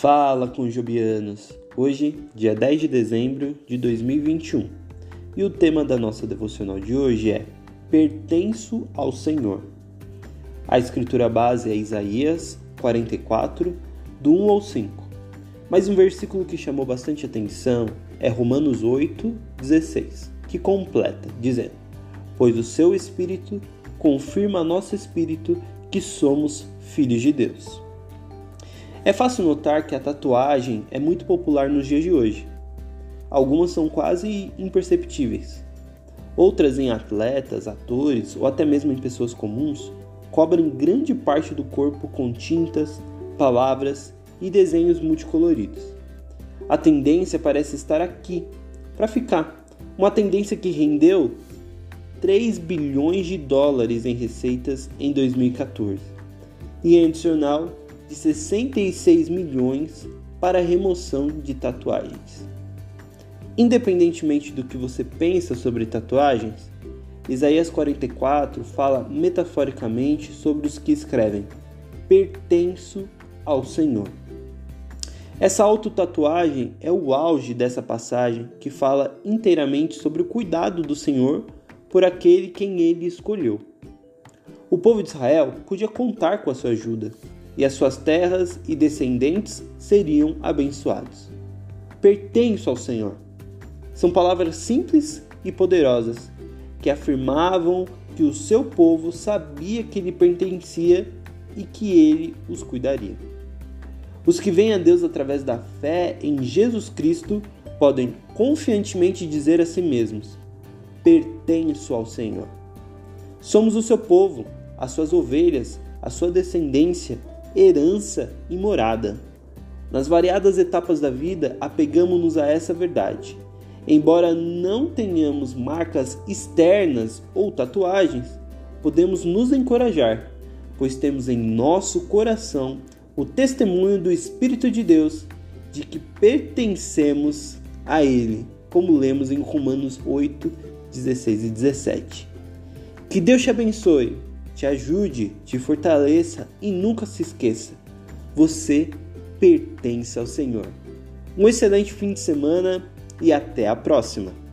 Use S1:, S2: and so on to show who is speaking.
S1: Fala com Jobianos. Hoje, dia 10 de dezembro de 2021. E o tema da nossa devocional de hoje é Pertenço ao Senhor. A escritura base é Isaías 44, do 1 ao 5. Mas um versículo que chamou bastante atenção é Romanos 8, 16, que completa, dizendo: Pois o seu espírito confirma nosso espírito que somos filhos de Deus. É fácil notar que a tatuagem é muito popular nos dias de hoje. Algumas são quase imperceptíveis. Outras em atletas, atores ou até mesmo em pessoas comuns cobrem grande parte do corpo com tintas, palavras e desenhos multicoloridos. A tendência parece estar aqui, para ficar. Uma tendência que rendeu 3 bilhões de dólares em receitas em 2014 e em adicional de 66 milhões para remoção de tatuagens. Independentemente do que você pensa sobre tatuagens, Isaías 44 fala metaforicamente sobre os que escrevem: pertenço ao Senhor. Essa autotatuagem é o auge dessa passagem que fala inteiramente sobre o cuidado do Senhor por aquele quem ele escolheu. O povo de Israel podia contar com a sua ajuda, e as suas terras e descendentes seriam abençoados. Pertenço ao Senhor. São palavras simples e poderosas que afirmavam que o seu povo sabia que lhe pertencia e que ele os cuidaria. Os que vêm a Deus através da fé em Jesus Cristo podem confiantemente dizer a si mesmos: Pertenço ao Senhor. Somos o seu povo, as suas ovelhas, a sua descendência herança e morada. Nas variadas etapas da vida, apegamos-nos a essa verdade. Embora não tenhamos marcas externas ou tatuagens, podemos nos encorajar, pois temos em nosso coração o testemunho do Espírito de Deus de que pertencemos a Ele, como lemos em Romanos 8, 16 e 17. Que Deus te abençoe te ajude, te fortaleça e nunca se esqueça: você pertence ao Senhor. Um excelente fim de semana e até a próxima!